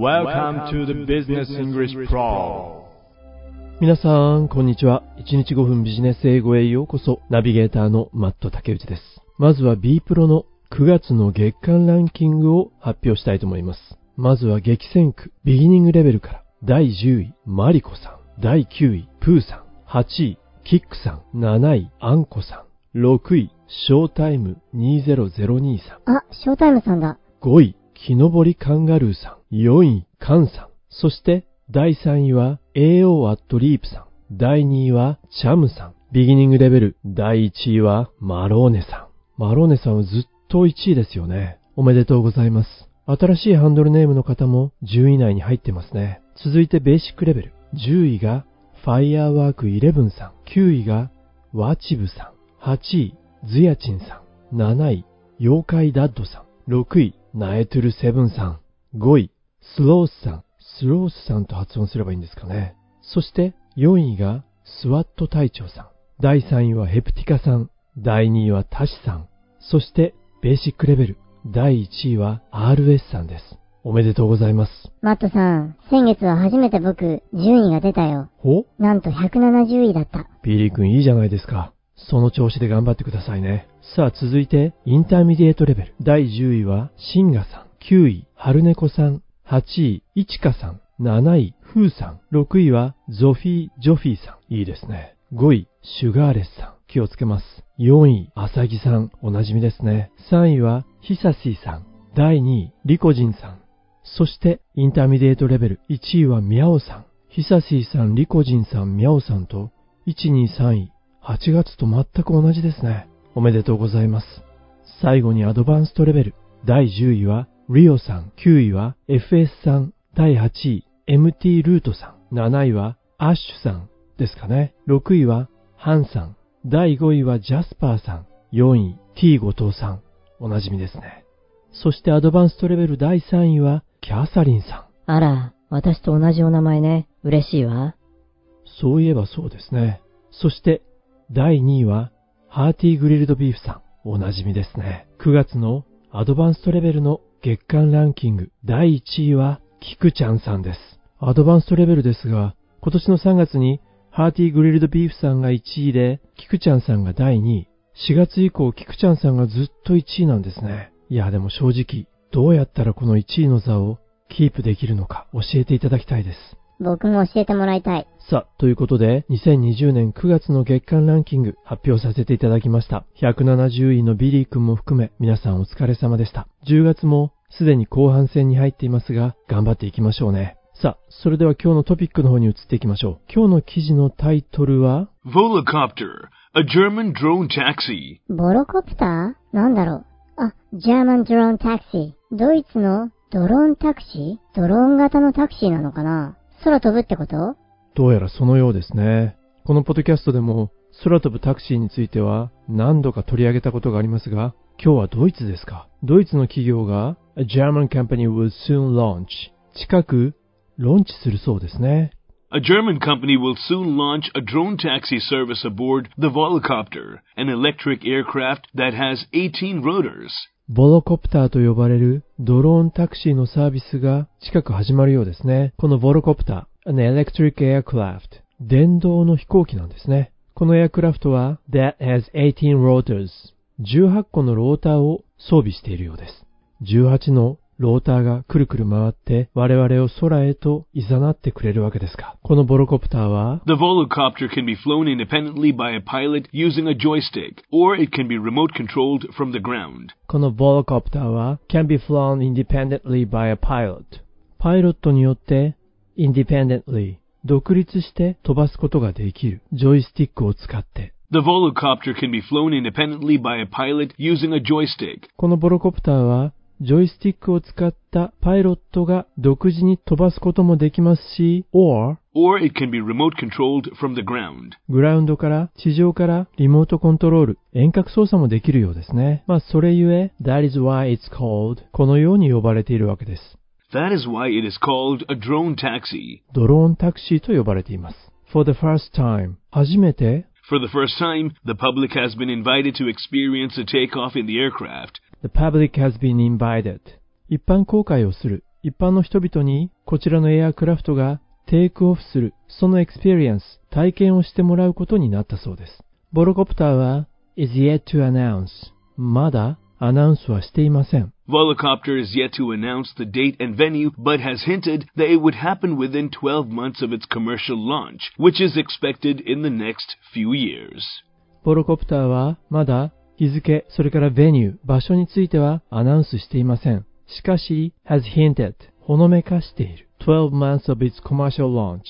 Welcome to the Business English Pro 皆さん、こんにちは。1日5分ビジネス英語へようこそ。ナビゲーターのマット竹内です。まずは B プロの9月の月間ランキングを発表したいと思います。まずは激戦区、ビギニングレベルから、第10位、マリコさん。第9位、プーさん。8位、キックさん。7位、アンコさん。6位、ショータイム2002さん。あ、ショータイムさんだ。5位、木登りカンガルーさん。4位、カンさん。そして、第3位は AO アットリープさん。第2位はチャムさん。ビギニングレベル。第1位はマローネさん。マローネさんはずっと1位ですよね。おめでとうございます。新しいハンドルネームの方も10位内に入ってますね。続いてベーシックレベル。10位がファイアーワーク11さん。9位がワチブさん。8位、ズヤチンさん。7位、妖怪ダッドさん。6位、ナエトゥルセブンさん。5位、スロースさん。スロースさんと発音すればいいんですかね。そして4位がスワット隊長さん。第3位はヘプティカさん。第2位はタシさん。そしてベーシックレベル。第1位は RS さんです。おめでとうございます。マットさん、先月は初めて僕、順位が出たよ。ほなんと170位だった。ビリー君いいじゃないですか。その調子で頑張ってくださいね。さあ続いて、 intermediate level。第10位は、シンガさん。9位、ハルネコさん。8位、イチカさん。7位、フーさん。6位は、ゾフィー・ジョフィーさん。いいですね。5位、シュガーレスさん。気をつけます。4位、アサギさん。おなじみですね。3位は、ヒサシーさん。第2位、リコジンさん。そして、 intermediate level。1位はミャオさん。ヒサシーさん、リコジンさん、ミャオさんと、1、2、3位。8月と全く同じですね。おめでとうございます。最後にアドバンストレベル。第10位は、リオさん。9位は、FS さん。第8位、MT ルートさん。7位は、アッシュさんですかね。6位は、ハンさん。第5位は、ジャスパーさん。4位、T 後藤さん。おなじみですね。そしてアドバンストレベル第3位は、キャサリンさん。あら、私と同じお名前ね。嬉しいわ。そういえばそうですね。そして、第2位は、ハーティーグリルドビーフさん。おなじみですね。9月のアドバンストレベルの月間ランキング。第1位は、キクちゃんさんです。アドバンストレベルですが、今年の3月に、ハーティーグリルドビーフさんが1位で、キクちゃんさんが第2位。4月以降、キクちゃんさんがずっと1位なんですね。いや、でも正直、どうやったらこの1位の座をキープできるのか教えていただきたいです。僕も教えてもらいたい。さあ、ということで、2020年9月の月間ランキング発表させていただきました。170位のビリー君も含め、皆さんお疲れ様でした。10月もすでに後半戦に入っていますが、頑張っていきましょうね。さあ、それでは今日のトピックの方に移っていきましょう。今日の記事のタイトルは、Volocopter, a German drone taxi. ボロコプター？なんだろう。あ、German Drone Taxi。ドイツのドローンタクシー？ドローン型のタクシーなのかな？空飛ぶってことどうやらそのようですね。このポッドキャストでも、空飛ぶタクシーについては何度か取り上げたことがありますが、今日はドイツですか。ドイツの企業が、A German company will soon launch 近く、ローンチするそうですね。A German company will soon launch a drone taxi service aboard the Volocopter, an electric aircraft that has 18 rotors. ボロコプターと呼ばれるドローンタクシーのサービスが近く始まるようですね。このボロコプター、an electric aircraft、電動の飛行機なんですね。このエアクラフトは that has 18 rotors、18個のローターを装備しているようです。18のローターがくるくる回って我々を空へと誘ってくれるわけですか。このボロコプターは The Volocopter can be flown independently by a pilot using a joystick, or it can be remote controlled from the ground. このボロコプターは can be flown independently by a pilot パイロットによって independently 独立して飛ばすことができるジョイスティックを使って The Volocopter can be flown independently by a pilot using a joystick. このボロコプターはジョイスティックを使ったパイロットが独自に飛ばすこともできますし or or it can be remote controlled from the ground. グラウンドから地上からリモートコントロール遠隔操作もできるようですねまあそれゆえ That is why it's called このように呼ばれているわけです That is why it is called a drone taxi. ドローンタクシーと呼ばれています。For the first time 初めて For the first time, the public has been invited to experience a takeoff in the aircraft. The public has been invited 一般公開をする一般の人々にこちらのエアクラフトがテイクオフする、そのエクスペリエンス、体験をしてもらうことになったそうです。ボロコプターは is yet to announce まだアナウンスはしていません。Volocopter is yet to announce the date and venue, but has hinted that it would happen within 12 months of its commercial launch, which is expected in the next few years. ボロコプターはまだ日付、それからベニュー、場所についてはアナウンスしていません。しかし、has hinted ほのめかしている。12 months of its commercial launch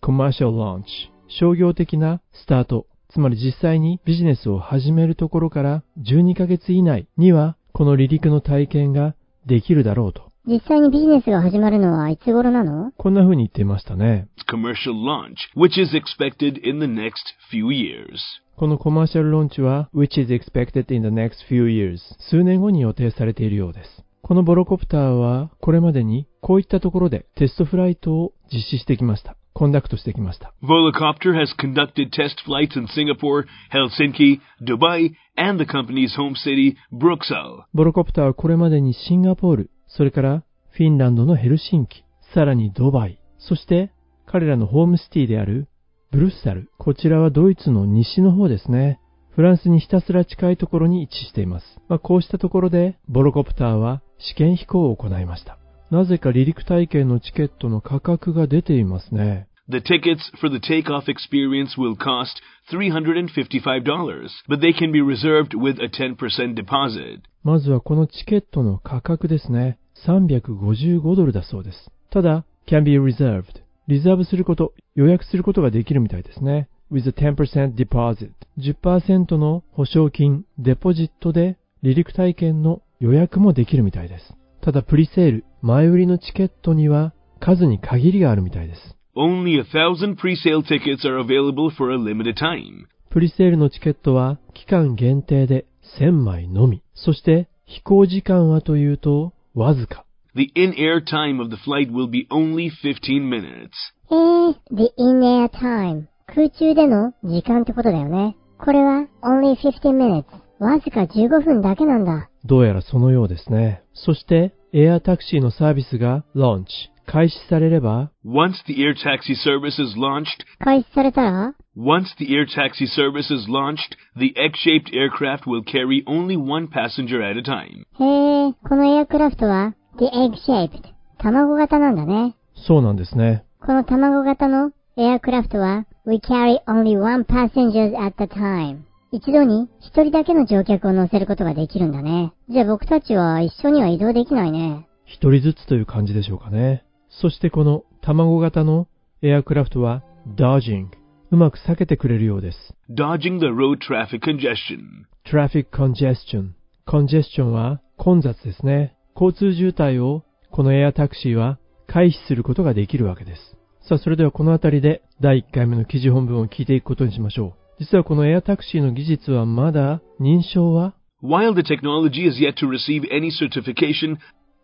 commercial launch 商業的なスタートつまり実際にビジネスを始めるところから12ヶ月以内にはこの離陸の体験ができるだろうと。実際にビジネスが始まるのはいつ頃なの？こんな風に言っていましたね。commercial launch, which is expected in the next few years. このコマーシャルローンチは which is expected in the next few years 数年後に予定されているようです。このボロコプターはこれまでにこういったところでテストフライトを実施してきました。コンダクトしてきました。Volocopter has conducted test flights in Singapore, Helsinki, Dubai, and the company's home city, Bruxelles. ボロコプターはこれまでにシンガポール、それからフィンランドのヘルシンキ、さらにドバイ、そして彼らのホームシティであるブルッサル。こちらはドイツの西の方ですね。フランスにひたすら近いところに位置しています。まあ、こうしたところでボロコプターは試験飛行を行いました。なぜか離陸体験のチケットの価格が出ていますね。The tickets for the takeoff experience will cost $355, but they can be reserved with a 10% deposit. まずはこのチケットの価格ですね。355ドルだそうです。ただ、can be reserved。リザーブすること、予約することができるみたいですね。with a 10% deposit。10%の保証金、デポジットで離陸体験の予約もできるみたいです。ただ、プリセール、前売りのチケットには数に限りがあるみたいです。Only a thousand pre-sale tickets are available for a limited time. プリセールのチケットは期間限定で1000枚のみ。そして飛行時間はというとわずか。The in-air time of the flight will be only 15 minutes. えー、the in-air time。空中での時間ってことだよね。これは only 15 minutes。わずか15分だけなんだ。どうやらそのようですね。そして、エアタクシーのサービスが launch。開始されれば Once the air taxi service is launched, 開始されたら Once the air taxi service is launched, the X-shaped aircraft will carry only one passenger at a time. へえ、このエアクラフトは The Egg-shaped 卵型なんだね。そうなんですね。この卵型のエアクラフトは We carry only one passenger at a time 一度に一人だけの乗客を乗せることができるんだね。じゃあ僕たちは一緒には移動できないね。一人ずつという感じでしょうかね。そしてこの卵型のエアクラフトは dodging うまく避けてくれるようです。dodging the road traffic congestion traffic congestion congestion は混雑ですね。交通渋滞をこのエアタクシーは回避することができるわけです。さあ、それではこの辺りで第1回目の記事本文を聞いていくことにしましょう。実はこのエアタクシーの技術はまだ認証は？While the technology is yet to receive any certification,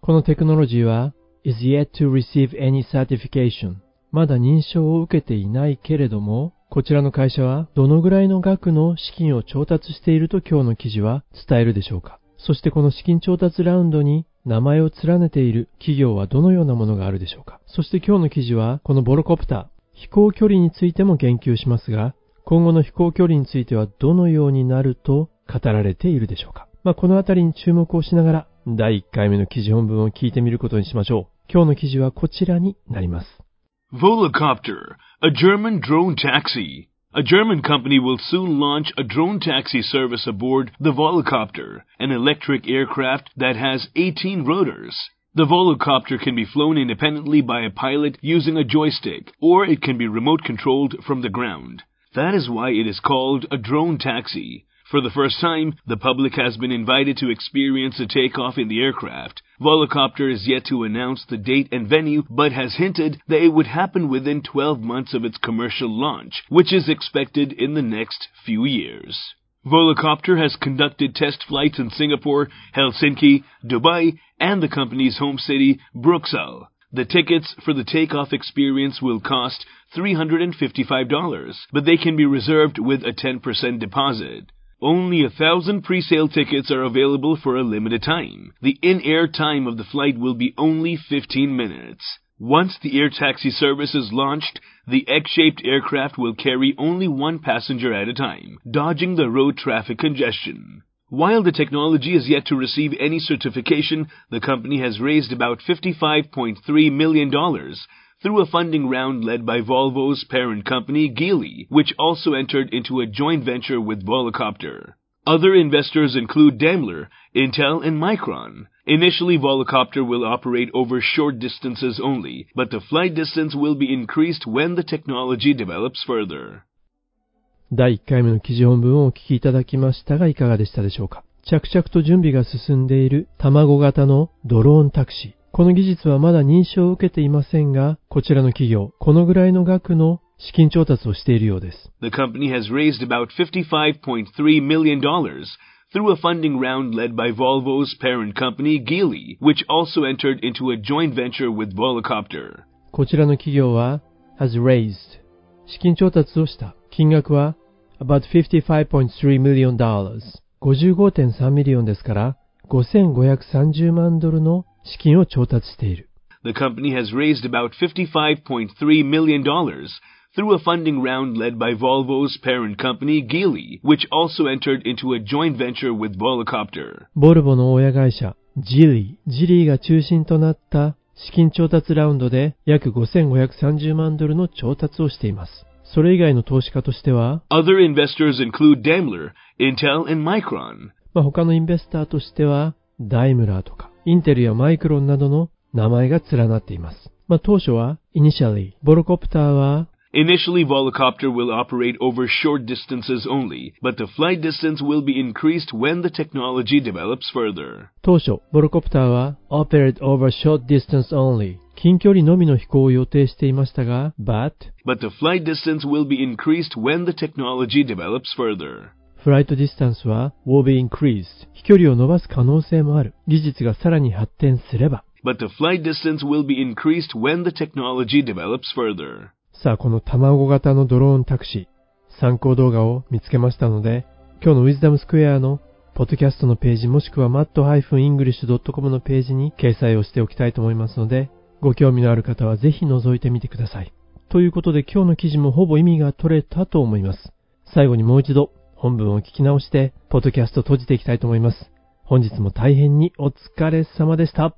このテクノロジーは is yet to receive any certification まだ認証を受けていないけれども、こちらの会社はどのぐらいの額の資金を調達していると今日の記事は伝えるでしょうかそしてこの資金調達ラウンドに名前を連ねている企業はどのようなものがあるでしょうか？そして今日の記事はこのボロコプター、飛行距離についても言及しますが、今後の飛行距離についてはどのようになると語られているでしょうか？まあ、このあたりに注目をしながら第1回目の記事本文を聞いてみることにしましょう。今日の記事はこちらになります。Volocopter, a German drone taxi. A German company will soon launch a drone taxi service aboard the Volocopter, an electric aircraft that has 18 rotors. The Volocopter can be flown independently by a pilot using a joystick, or it can be remote controlled from the ground. That is why it is called a drone taxi. For the first time, the public has been invited to experience a takeoff in the aircraft. Volocopter is yet to announce the date and venue, but has hinted that it would happen within 12 months of its commercial launch, which is expected in the next few years. Volocopter has conducted test flights in Singapore, Helsinki, Dubai, and the company's home city, Bruxelles. The tickets for the takeoff experience will cost $355, but they can be reserved with a 10% deposit. Only a thousand pre-sale tickets are available for a limited time. The in-air time of the flight will be only 15 minutes. Once the air taxi service is launched, the X-shaped aircraft will carry only one passenger at a time, dodging the road traffic congestion. While the technology is yet to receive any certification, the company has raised about $55.3 million through a funding round led by Volvo's parent company, Geely, which also entered into a joint venture with Volocopter. Other investors include Daimler, Intel, and Micron. Initially, Volocopter will operate over short distances only, but the flight distance will be increased when the technology develops further. 第1回目の記事本文をお聞きいただきましたがいかがでしたでしょうか着々と準備が進んでいる卵型のドローンタクシー。 この技術はまだ認証を受けていませんが、こちらの企業、このぐらいの額の資金調達をしているようです。The company has raised about $55.3 million through a funding round led by Volvo's parent company, Geely, which also entered into a joint venture with Volocopter. こちらの企業は has raised 資金調達をした。金額は about 55.3 million dollars 55.3ミリオンですから5530万ドルの資金を調達している。The company has raised about $55.3 million through a funding round led by Volvo's parent company, Geely, which also entered into a joint venture with Volocopter. ボルボの親会社ジリー、ジリーが中心となった資金調達ラウンドで約5530万ドルの調達をしています。それ以外の投資家としては、Other investors include Daimler, Intel, and Micron. まあ、他のインベスターとしては、ダイムラーとか、インテルやマイクロンなどの名前が連なっています。まあ、当初は、initially、ボロコプターは、 Initially, Volocopter will operate over short distances only, but the flight distance will be increased when the technology develops further. 当初、ボロコプターは operate over short distance only 近距離のみの飛行を予定していましたが、but But the flight distance will be increased when the technology develops further. フライトディスタンスは will be increased 飛距離を伸ばす可能性もある。技術がさらに発展すれば。But the flight distance will be increased when the technology develops further. さあ、この卵型のドローンタクシー、参考動画を見つけましたので、今日のウィズダムスクエアのポッドキャストのページもしくは mat-english.com のページに掲載をしておきたいと思いますので、ご興味のある方はぜひ覗いてみてください。ということで今日の記事もほぼ意味が取れたと思います。最後にもう一度本文を聞き直して、ポッドキャストを閉じていきたいと思います。本日も大変にお疲れ様でした。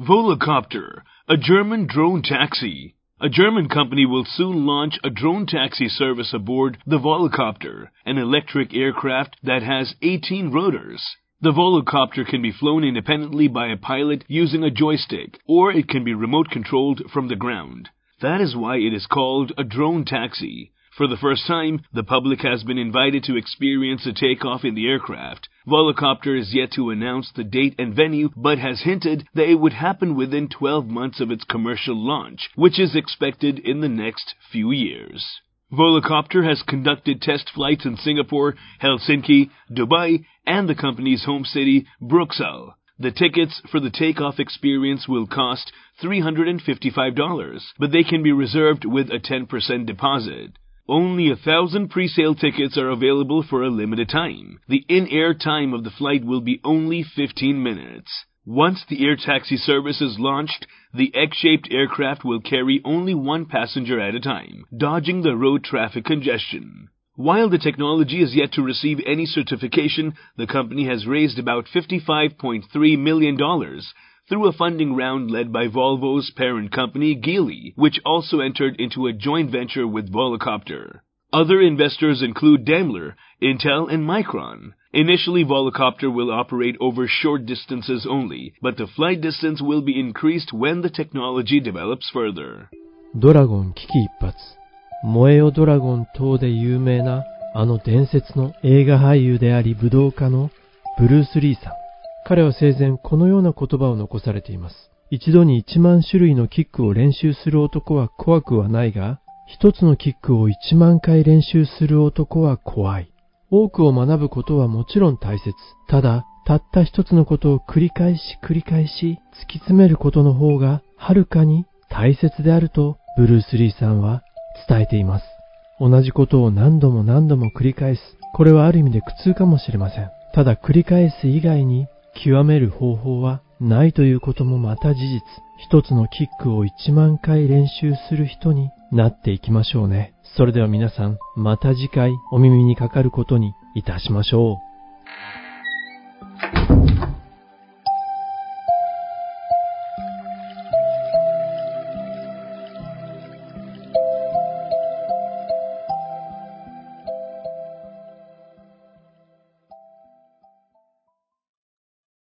Volocopter, a German drone taxi. A German company will soon launch a drone taxi service aboard the Volocopter, an electric aircraft that has 18 rotors. The Volocopter can be flown independently by a pilot using a joystick, or it can be remote controlled from the ground. That is why it is called a drone taxi. For the first time, the public has been invited to experience a takeoff in the aircraft. Volocopter is yet to announce the date and venue, but has hinted that it would happen within 12 months of its commercial launch, which is expected in the next few years. Volocopter has conducted test flights in Singapore, Helsinki, Dubai, and the company's home city, Bruxelles. The tickets for the takeoff experience will cost $355, but they can be reserved with a 10% deposit. Only a thousand pre-sale tickets are available for a limited time. The in-air time of the flight will be only 15 minutes. Once the air taxi service is launched, the X-shaped aircraft will carry only one passenger at a time, dodging the road traffic congestion. While the technology is yet to receive any certification, the company has raised about $55.3 million through a funding round led by Volvo's parent company, Geely, which also entered into a joint venture with Volocopter. Other investors include Daimler, Intel, and Micron. Initially, Volocopter will operate over short distances only, but the flight distance will be increased when the technology develops further. ドラゴン危機一髪。燃えよドラゴン等で有名なあの伝説の映画俳優であり武道家のブルース・リーさん。 彼は生前このような言葉を残されています。一度に1万種類のキックを練習する男は怖くはないが、一つのキックを1万回練習する男は怖い。多くを学ぶことはもちろん大切。ただ、たった一つのことを繰り返し繰り返し突き詰めることの方がはるかに大切であるとブルース・リーさんは伝えています。同じことを何度も何度も繰り返す。これはある意味で苦痛かもしれません。ただ繰り返す以外に極める方法はないということもまた事実。一つのキックを一万回練習する人になっていきましょうね。それでは皆さん、また次回お耳にかかることにいたしましょう。